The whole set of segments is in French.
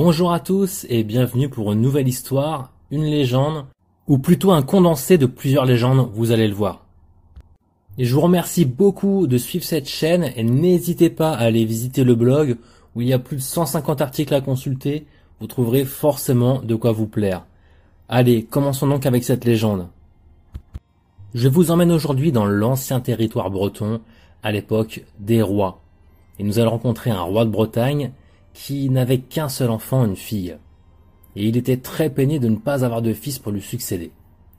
Bonjour à tous et bienvenue pour une nouvelle histoire, une légende, ou plutôt un condensé de plusieurs légendes, vous allez le voir. Et je vous remercie beaucoup de suivre cette chaîne et n'hésitez pas à aller visiter le blog où il y a plus de 150 articles à consulter, vous trouverez forcément de quoi vous plaire. Allez, commençons donc avec cette légende. Je vous emmène aujourd'hui dans l'ancien territoire breton, à l'époque des rois. Et nous allons rencontrer un roi de Bretagne qui n'avait qu'un seul enfant, une fille. Et il était très peiné de ne pas avoir de fils pour lui succéder.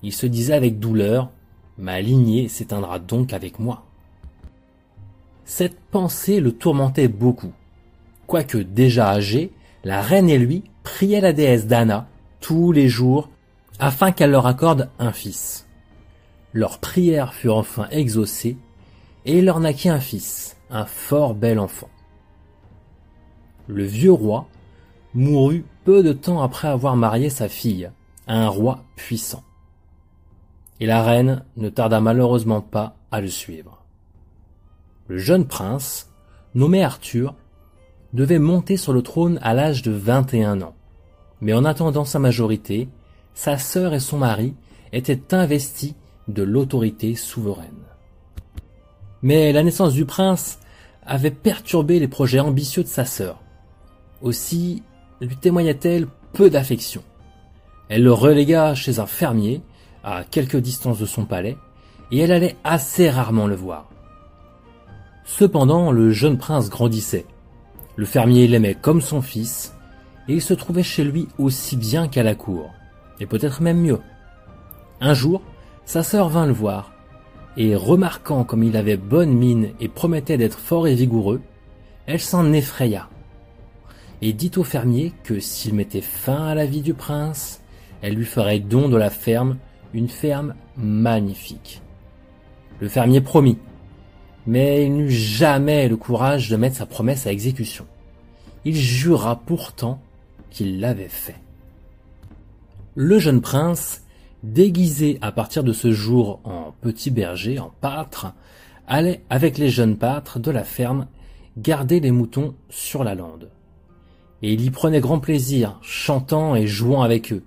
Il se disait avec douleur, ma lignée s'éteindra donc avec moi. Cette pensée le tourmentait beaucoup. Quoique déjà âgé, la reine et lui priaient la déesse Dana tous les jours afin qu'elle leur accorde un fils. Leurs prières furent enfin exaucées et il leur naquit un fils, un fort bel enfant le vieux roi, mourut peu de temps après avoir marié sa fille à un roi puissant. Et la reine ne tarda malheureusement pas à le suivre. Le jeune prince, nommé Arthur, devait monter sur le trône à l'âge de 21 ans. Mais en attendant sa majorité, sa sœur et son mari étaient investis de l'autorité souveraine. Mais la naissance du prince avait perturbé les projets ambitieux de sa sœur. Aussi lui témoigna-t-elle peu d'affection. Elle le relégua chez un fermier, à quelque distance de son palais, et elle allait assez rarement le voir. Cependant, le jeune prince grandissait. Le fermier l'aimait comme son fils, et il se trouvait chez lui aussi bien qu'à la cour, et peut-être même mieux. Un jour, sa sœur vint le voir, et remarquant comme il avait bonne mine et promettait d'être fort et vigoureux, elle s'en effraya et dit au fermier que s'il mettait fin à la vie du prince, elle lui ferait don de la ferme, une ferme magnifique. Le fermier promit, mais il n'eut jamais le courage de mettre sa promesse à exécution. Il jura pourtant qu'il l'avait fait. Le jeune prince, déguisé à partir de ce jour en petit berger, en pâtre, allait avec les jeunes pâtres de la ferme garder les moutons sur la lande et il y prenait grand plaisir, chantant et jouant avec eux.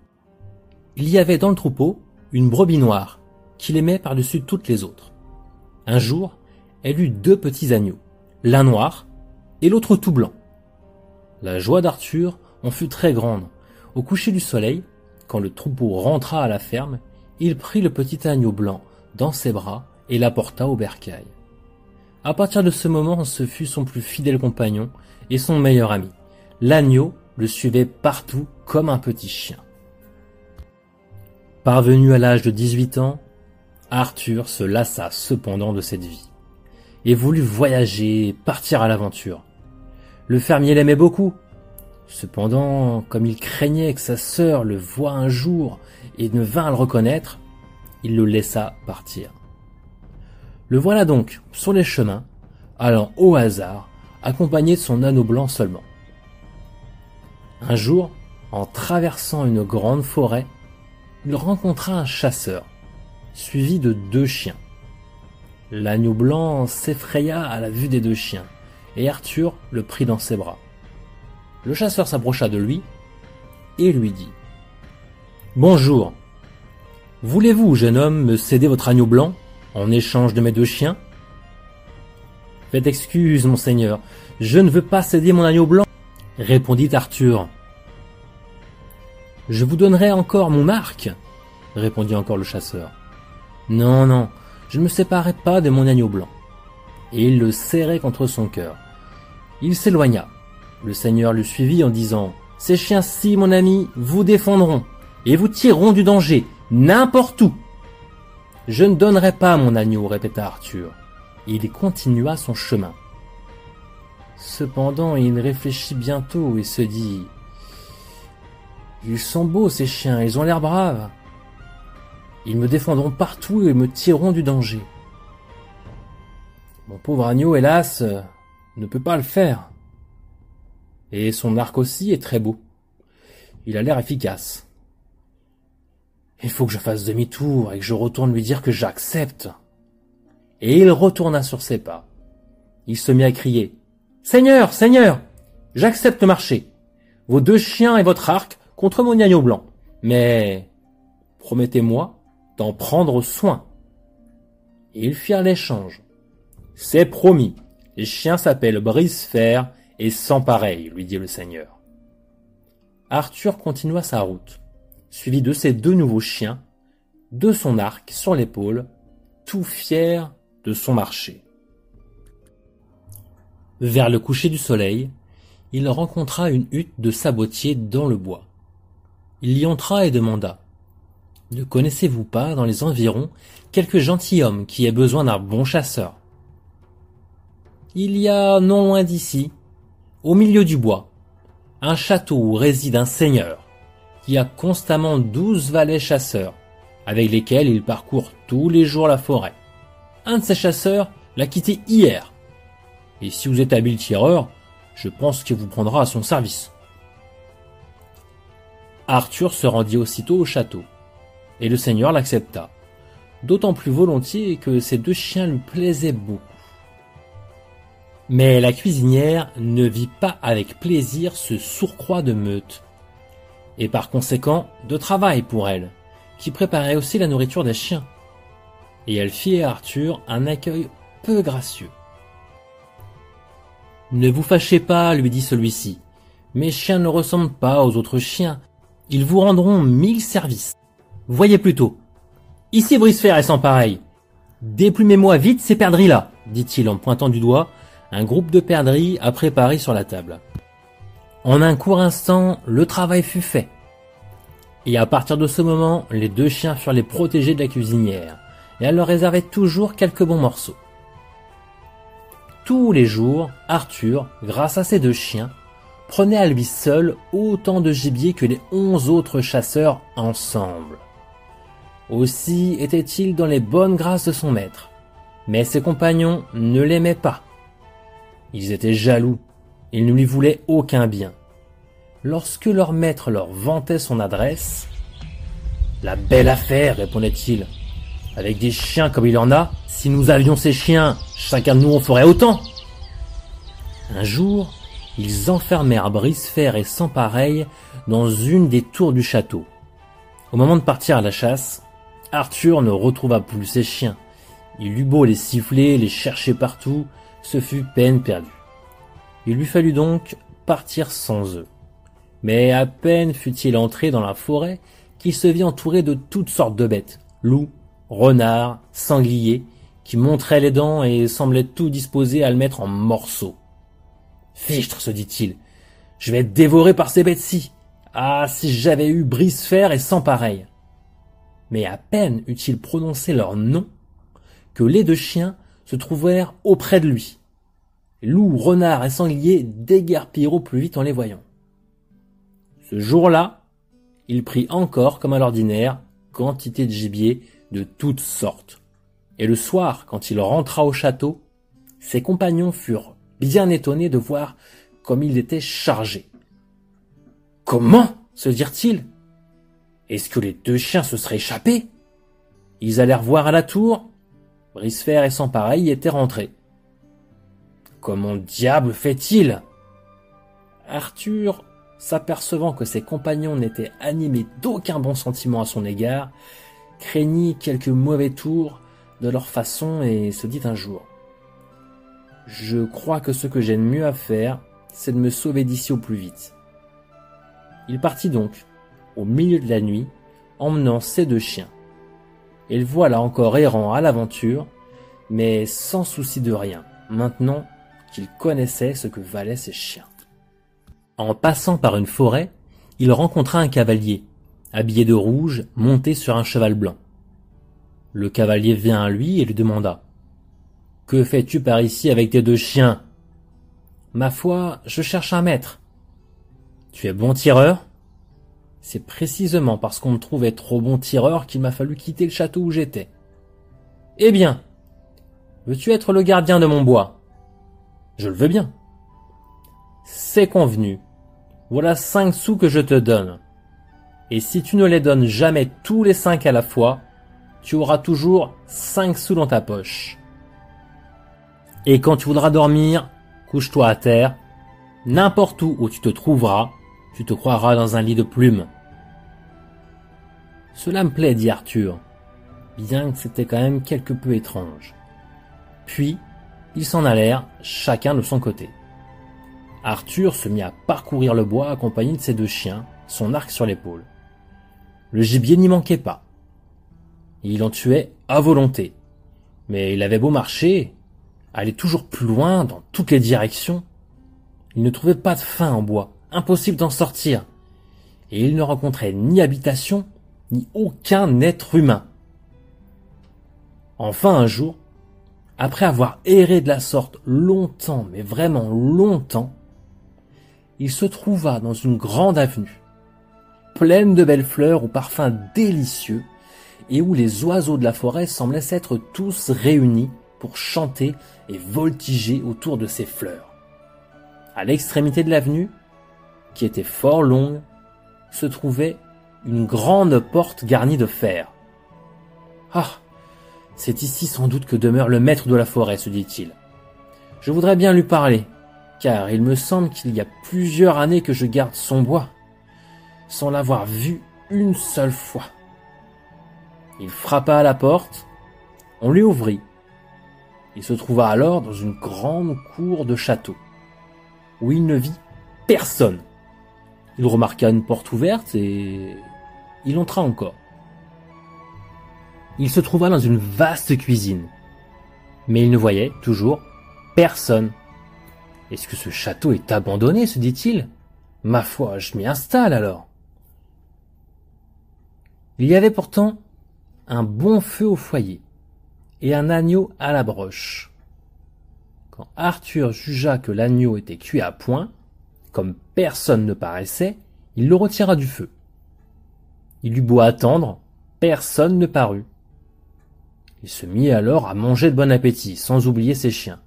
Il y avait dans le troupeau une brebis noire, qu'il aimait par-dessus toutes les autres. Un jour, elle eut deux petits agneaux, l'un noir et l'autre tout blanc. La joie d'Arthur en fut très grande. Au coucher du soleil, quand le troupeau rentra à la ferme, il prit le petit agneau blanc dans ses bras et l'apporta au bercail. À partir de ce moment, ce fut son plus fidèle compagnon et son meilleur ami. L'agneau le suivait partout comme un petit chien. Parvenu à l'âge de 18 ans, Arthur se lassa cependant de cette vie et voulut voyager partir à l'aventure. Le fermier l'aimait beaucoup. Cependant, comme il craignait que sa sœur le voie un jour et ne vînt le reconnaître, il le laissa partir. Le voilà donc sur les chemins, allant au hasard, accompagné de son anneau blanc seulement. Un jour, en traversant une grande forêt, il rencontra un chasseur, suivi de deux chiens. L'agneau blanc s'effraya à la vue des deux chiens, et Arthur le prit dans ses bras. Le chasseur s'approcha de lui et lui dit Bonjour. Voulez-vous, jeune homme, me céder votre agneau blanc en échange de mes deux chiens Faites excuse, monseigneur, je ne veux pas céder mon agneau blanc répondit Arthur. Je vous donnerai encore mon marque, répondit encore le chasseur. Non, non, je ne me séparerai pas de mon agneau blanc. Et il le serrait contre son cœur. Il s'éloigna. Le seigneur le suivit en disant Ces chiens-ci, mon ami, vous défendront et vous tireront du danger, n'importe où. Je ne donnerai pas mon agneau, répéta Arthur. Et il continua son chemin. Cependant, il réfléchit bientôt et se dit Ils sont beaux ces chiens, ils ont l'air braves. Ils me défendront partout et me tireront du danger. Mon pauvre agneau, hélas, ne peut pas le faire. Et son arc aussi est très beau. Il a l'air efficace. Il faut que je fasse demi-tour et que je retourne lui dire que j'accepte. Et il retourna sur ses pas. Il se mit à crier. Seigneur, Seigneur, j'accepte marcher. Vos deux chiens et votre arc contre mon agneau blanc. Mais promettez-moi d'en prendre soin. Et ils firent l'échange. C'est promis. Les chiens s'appellent Brisefer et sans pareil, lui dit le seigneur. Arthur continua sa route, suivi de ses deux nouveaux chiens, de son arc sur l'épaule, tout fier de son marché. Vers le coucher du soleil, il rencontra une hutte de sabotiers dans le bois. Il y entra et demanda Ne connaissez-vous pas, dans les environs, quelque gentilhomme qui ait besoin d'un bon chasseur? Il y a, non loin d'ici, au milieu du bois, un château où réside un seigneur qui a constamment douze valets chasseurs, avec lesquels il parcourt tous les jours la forêt. Un de ces chasseurs l'a quitté hier. Et si vous êtes habile tireur, je pense qu'il vous prendra à son service. Arthur se rendit aussitôt au château, et le seigneur l'accepta, d'autant plus volontiers que ses deux chiens lui plaisaient beaucoup. Mais la cuisinière ne vit pas avec plaisir ce surcroît de meute, et par conséquent de travail pour elle, qui préparait aussi la nourriture des chiens. Et elle fit à Arthur un accueil peu gracieux. Ne vous fâchez pas, lui dit celui-ci. Mes chiens ne ressemblent pas aux autres chiens. Ils vous rendront mille services. Voyez plutôt. Ici Brisefer est sans pareil. Déplumez-moi vite ces perdrix-là, dit-il en pointant du doigt un groupe de perdrix à préparer sur la table. En un court instant, le travail fut fait. Et à partir de ce moment, les deux chiens furent les protégés de la cuisinière, et elle leur réservait toujours quelques bons morceaux. Tous les jours, Arthur, grâce à ses deux chiens, prenait à lui seul autant de gibier que les onze autres chasseurs ensemble. Aussi était-il dans les bonnes grâces de son maître. Mais ses compagnons ne l'aimaient pas. Ils étaient jaloux, ils ne lui voulaient aucun bien. Lorsque leur maître leur vantait son adresse, La belle affaire, répondait-il. Avec des chiens comme il en a, si nous avions ces chiens, chacun de nous en ferait autant. Un jour, ils enfermèrent Brisefer et sans pareil dans une des tours du château. Au moment de partir à la chasse, Arthur ne retrouva plus ses chiens. Il eut beau les siffler, les chercher partout, ce fut peine perdue. Il lui fallut donc partir sans eux. Mais à peine fut-il entré dans la forêt qu'il se vit entouré de toutes sortes de bêtes, loups, renards, sangliers, qui montraient les dents et semblaient tout disposés à le mettre en morceaux. Fichtre, se dit-il, je vais être dévoré par ces bêtes-ci. Ah, si j'avais eu brise-fer et sans pareil. Mais à peine eut-il prononcé leur nom que les deux chiens se trouvèrent auprès de lui. Loups, renards et sangliers déguerpirent au plus vite en les voyant. Ce jour-là, il prit encore, comme à l'ordinaire, quantité de gibier de toutes sortes. Et le soir, quand il rentra au château, ses compagnons furent bien étonnés de voir comme il était chargé. Comment se dirent-ils? Est-ce que les deux chiens se seraient échappés? Ils allèrent voir à la tour, Brisefer et son pareil étaient rentrés. Comment diable fait-il? Arthur, s'apercevant que ses compagnons n'étaient animés d'aucun bon sentiment à son égard, craignit quelques mauvais tours de leur façon et se dit un jour Je crois que ce que j'ai de mieux à faire, c'est de me sauver d'ici au plus vite. Il partit donc, au milieu de la nuit, emmenant ses deux chiens et le voilà encore errant à l'aventure, mais sans souci de rien, maintenant qu'il connaissait ce que valaient ses chiens. En passant par une forêt, il rencontra un cavalier, habillé de rouge, monté sur un cheval blanc. Le cavalier vint à lui et lui demanda Que fais-tu par ici avec tes deux chiens Ma foi, je cherche un maître. Tu es bon tireur? C'est précisément parce qu'on me trouvait trop bon tireur qu'il m'a fallu quitter le château où j'étais. Eh bien, veux-tu être le gardien de mon bois? Je le veux bien. C'est convenu. Voilà cinq sous que je te donne. Et si tu ne les donnes jamais tous les cinq à la fois, tu auras toujours cinq sous dans ta poche. Et quand tu voudras dormir, couche-toi à terre. N'importe où où tu te trouveras, tu te croiras dans un lit de plumes. Cela me plaît, dit Arthur, bien que c'était quand même quelque peu étrange. Puis, ils s'en allèrent, chacun de son côté. Arthur se mit à parcourir le bois accompagné de ses deux chiens, son arc sur l'épaule. Le gibier n'y manquait pas. Il en tuait à volonté. Mais il avait beau marcher, aller toujours plus loin dans toutes les directions. Il ne trouvait pas de fin en bois, impossible d'en sortir. Et il ne rencontrait ni habitation, ni aucun être humain. Enfin un jour, après avoir erré de la sorte longtemps, mais vraiment longtemps, il se trouva dans une grande avenue, pleine de belles fleurs aux parfums délicieux, et où les oiseaux de la forêt semblaient s'être tous réunis pour chanter et voltiger autour de ces fleurs. À l'extrémité de l'avenue, qui était fort longue, se trouvait une grande porte garnie de fer. Ah. C'est ici sans doute que demeure le maître de la forêt, se dit-il. Je voudrais bien lui parler, car il me semble qu'il y a plusieurs années que je garde son bois, sans l'avoir vu une seule fois. Il frappa à la porte, on lui ouvrit. Il se trouva alors dans une grande cour de château, où il ne vit personne. Il remarqua une porte ouverte et il entra encore. Il se trouva dans une vaste cuisine, mais il ne voyait toujours personne. Est-ce que ce château est abandonné? se dit-il. Ma foi, je m'y installe alors. Il y avait pourtant un bon feu au foyer et un agneau à la broche. Quand Arthur jugea que l'agneau était cuit à point, comme personne ne paraissait, il le retira du feu. Il eut beau attendre, personne ne parut. Il se mit alors à manger de bon appétit, sans oublier ses chiens.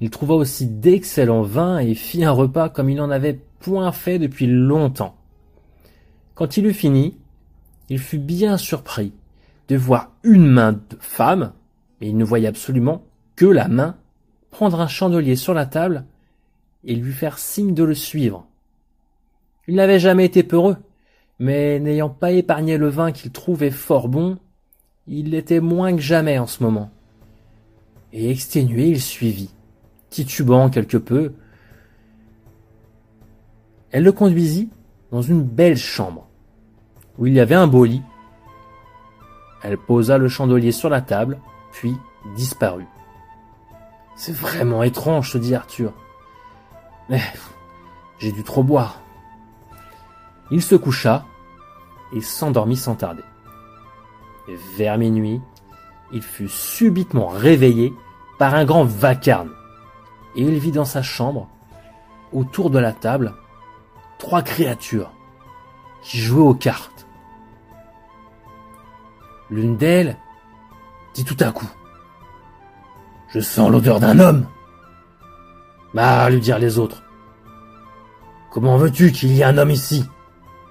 Il trouva aussi d'excellents vins et fit un repas comme il n'en avait point fait depuis longtemps. Quand il eut fini, il fut bien surpris de voir une main de femme, mais il ne voyait absolument que la main, prendre un chandelier sur la table et lui faire signe de le suivre. Il n'avait jamais été peureux, mais n'ayant pas épargné le vin qu'il trouvait fort bon, il l'était moins que jamais en ce moment. Et exténué, il suivit, titubant quelque peu. Elle le conduisit dans une belle chambre, où il y avait un beau lit. Elle posa le chandelier sur la table, puis disparut. C'est vraiment étrange, se dit Arthur. Mais j'ai dû trop boire. Il se coucha et s'endormit sans tarder. Vers minuit, il fut subitement réveillé par un grand vacarme, et il vit dans sa chambre, autour de la table, trois créatures qui jouaient aux cartes. L'une d'elles dit tout à coup Je sens l'odeur d'un homme. Bah, lui dirent les autres. Comment veux-tu qu'il y ait un homme ici?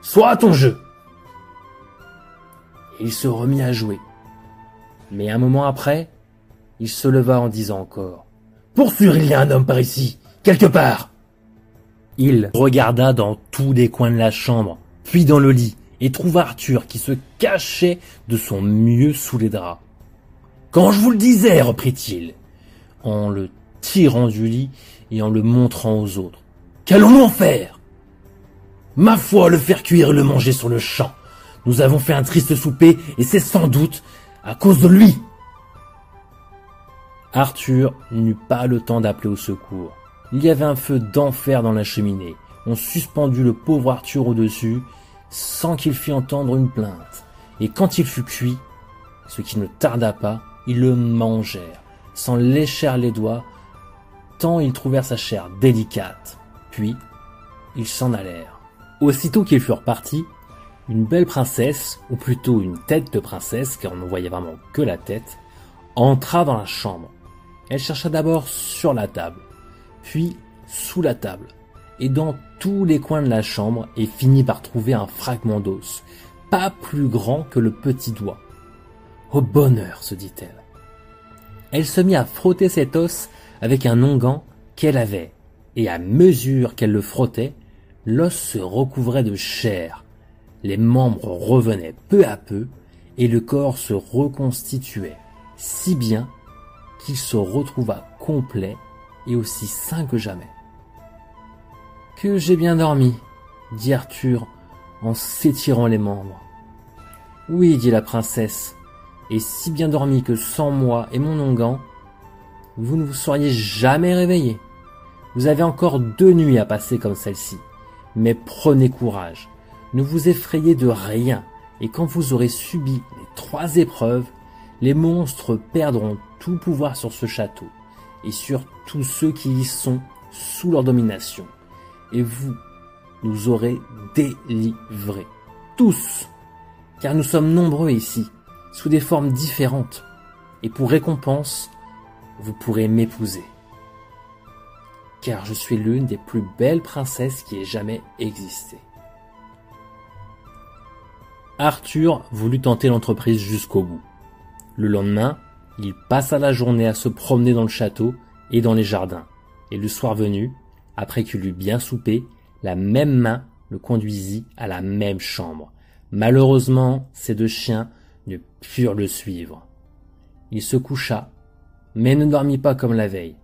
Sois à ton jeu. il se remit à jouer. Mais un moment après, il se leva en disant encore Pour sûr, il y a un homme par ici, quelque part. Il regarda dans tous les coins de la chambre, puis dans le lit, et trouva Arthur qui se cachait de son mieux sous les draps. Quand je vous le disais, reprit-il, en le tirant du lit et en le montrant aux autres. Qu'allons-nous en faire? Ma foi, le faire cuire et le manger sur le champ. Nous avons fait un triste souper et c'est sans doute à cause de lui. Arthur n'eut pas le temps d'appeler au secours. Il y avait un feu d'enfer dans la cheminée. On suspendit le pauvre Arthur au-dessus sans qu'il fît entendre une plainte. Et quand il fut cuit, ce qui ne tarda pas, ils le mangèrent, s'en léchèrent les doigts, tant ils trouvèrent sa chair délicate. Puis, ils s'en allèrent. Aussitôt qu'ils furent partis, une belle princesse, ou plutôt une tête de princesse, car on ne voyait vraiment que la tête, entra dans la chambre. Elle chercha d'abord sur la table, puis sous la table, et dans tous les coins de la chambre, et finit par trouver un fragment d'os, pas plus grand que le petit doigt. Au bonheur, se dit-elle. Elle se mit à frotter cet os avec un onguent qu'elle avait, et à mesure qu'elle le frottait, l'os se recouvrait de chair, les membres revenaient peu à peu, et le corps se reconstituait, si bien qu'il se retrouva complet et aussi sain que jamais. Que j'ai bien dormi, dit Arthur en s'étirant les membres. Oui, dit la princesse, et si bien dormi que sans moi et mon onguent, vous ne vous seriez jamais réveillé. Vous avez encore deux nuits à passer comme celle-ci, mais prenez courage, ne vous effrayez de rien, et quand vous aurez subi les trois épreuves, les monstres perdront tout pouvoir sur ce château, et sur tous ceux qui y sont sous leur domination, et vous nous aurez délivrés, tous, car nous sommes nombreux ici, sous des formes différentes, et pour récompense, vous pourrez m'épouser. Car je suis l'une des plus belles princesses qui ait jamais existé. Arthur voulut tenter l'entreprise jusqu'au bout. Le lendemain, il passa la journée à se promener dans le château et dans les jardins, et le soir venu, après qu'il eut bien soupé, la même main le conduisit à la même chambre. Malheureusement, ces deux chiens ne purent le suivre. Il se coucha, mais ne dormit pas comme la veille.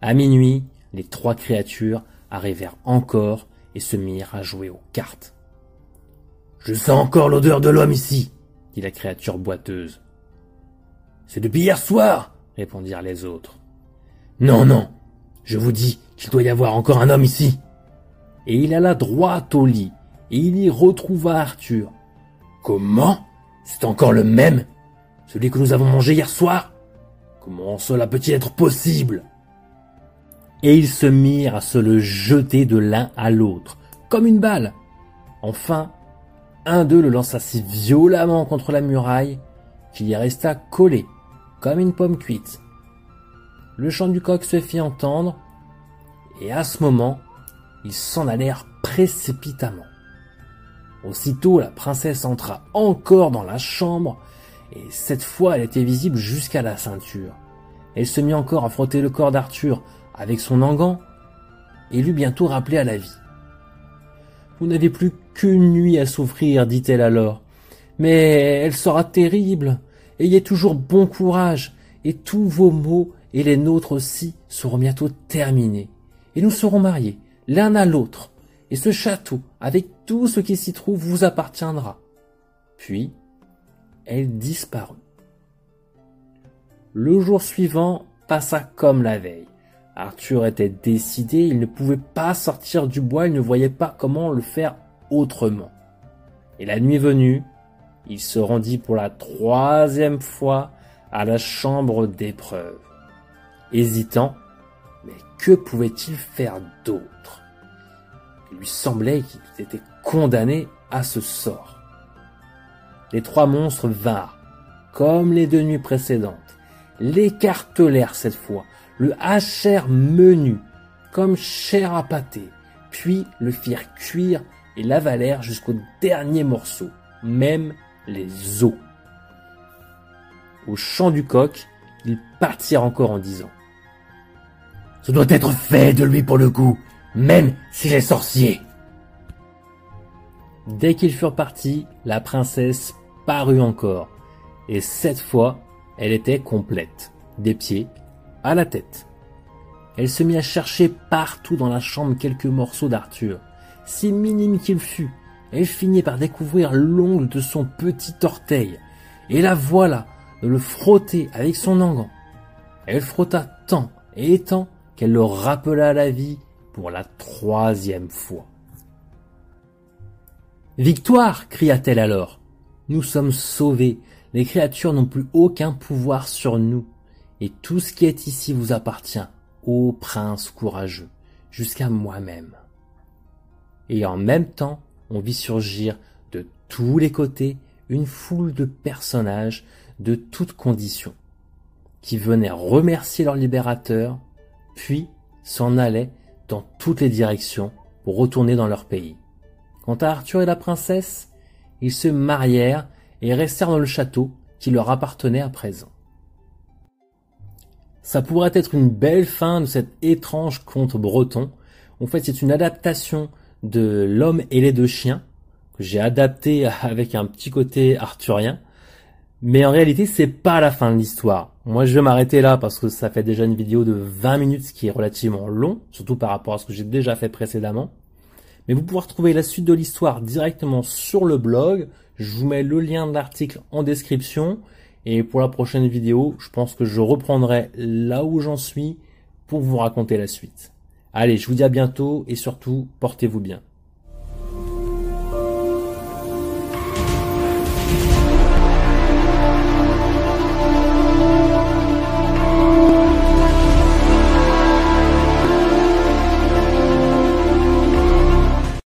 À minuit, les trois créatures arrivèrent encore et se mirent à jouer aux cartes. Je sens encore l'odeur de l'homme ici, dit la créature boiteuse. C'est depuis hier soir, répondirent les autres. Non, non, je vous dis qu'il doit y avoir encore un homme ici. Et il alla droit au lit, et il y retrouva Arthur. Comment? C'est encore le même? Celui que nous avons mangé hier soir? Comment cela peut-il être possible? Et ils se mirent à se le jeter de l'un à l'autre, comme une balle. Enfin, un d'eux le lança si violemment contre la muraille qu'il y resta collé, comme une pomme cuite. Le chant du coq se fit entendre, et à ce moment, ils s'en allèrent précipitamment. Aussitôt, la princesse entra encore dans la chambre, et cette fois elle était visible jusqu'à la ceinture. Elle se mit encore à frotter le corps d'Arthur avec son engan, et l'eut bientôt rappelé à la vie. Vous n'avez plus qu'une nuit à souffrir, dit-elle alors. Mais elle sera terrible. Ayez toujours bon courage, et tous vos maux et les nôtres aussi seront bientôt terminés. Et nous serons mariés, l'un à l'autre, et ce château, avec tout ce qui s'y trouve, vous appartiendra. Puis, elle disparut. Le jour suivant passa comme la veille. Arthur était décidé, il ne pouvait pas sortir du bois, il ne voyait pas comment le faire autrement. Et la nuit venue, il se rendit pour la troisième fois à la chambre d'épreuve. Hésitant, mais que pouvait-il faire d'autre? Il lui semblait qu'il était condamné à ce sort. Les trois monstres vinrent, comme les deux nuits précédentes, l'écartelèrent cette fois, le hachèrent menu, comme chair à pâté, puis le firent cuire et l'avalèrent jusqu'au dernier morceau, même les os. Au chant du coq, ils partirent encore en disant Ce doit être fait de lui pour le coup, même s'il est sorcier. Dès qu'ils furent partis, la princesse parut encore, et cette fois, elle était complète, des pieds à la tête. Elle se mit à chercher partout dans la chambre quelques morceaux d'Arthur. Si minime qu'il fût, elle finit par découvrir l'ongle de son petit orteil, et la voilà de le frotter avec son engan. Elle frotta tant et tant qu'elle le rappela à la vie pour la troisième fois. Victoire cria-t-elle alors. Nous sommes sauvés, les créatures n'ont plus aucun pouvoir sur nous et tout ce qui est ici vous appartient, ô prince courageux, jusqu'à moi-même. Et en même temps, on vit surgir de tous les côtés une foule de personnages de toutes conditions, qui venaient remercier leur libérateur, puis s'en allaient dans toutes les directions pour retourner dans leur pays. Quant à Arthur et la princesse, ils se marièrent et restèrent dans le château qui leur appartenait à présent. Ça pourrait être une belle fin de cet étrange conte breton. En fait, c'est une adaptation de L'homme et les deux chiens, que j'ai adapté avec un petit côté arthurien. Mais en réalité, c'est pas la fin de l'histoire. Moi, je vais m'arrêter là parce que ça fait déjà une vidéo de 20 minutes, ce qui est relativement long, surtout par rapport à ce que j'ai déjà fait précédemment. Mais vous pouvez retrouver la suite de l'histoire directement sur le blog. Je vous mets le lien de l'article en description. Et pour la prochaine vidéo, je pense que je reprendrai là où j'en suis pour vous raconter la suite. Allez, je vous dis à bientôt et surtout, portez-vous bien.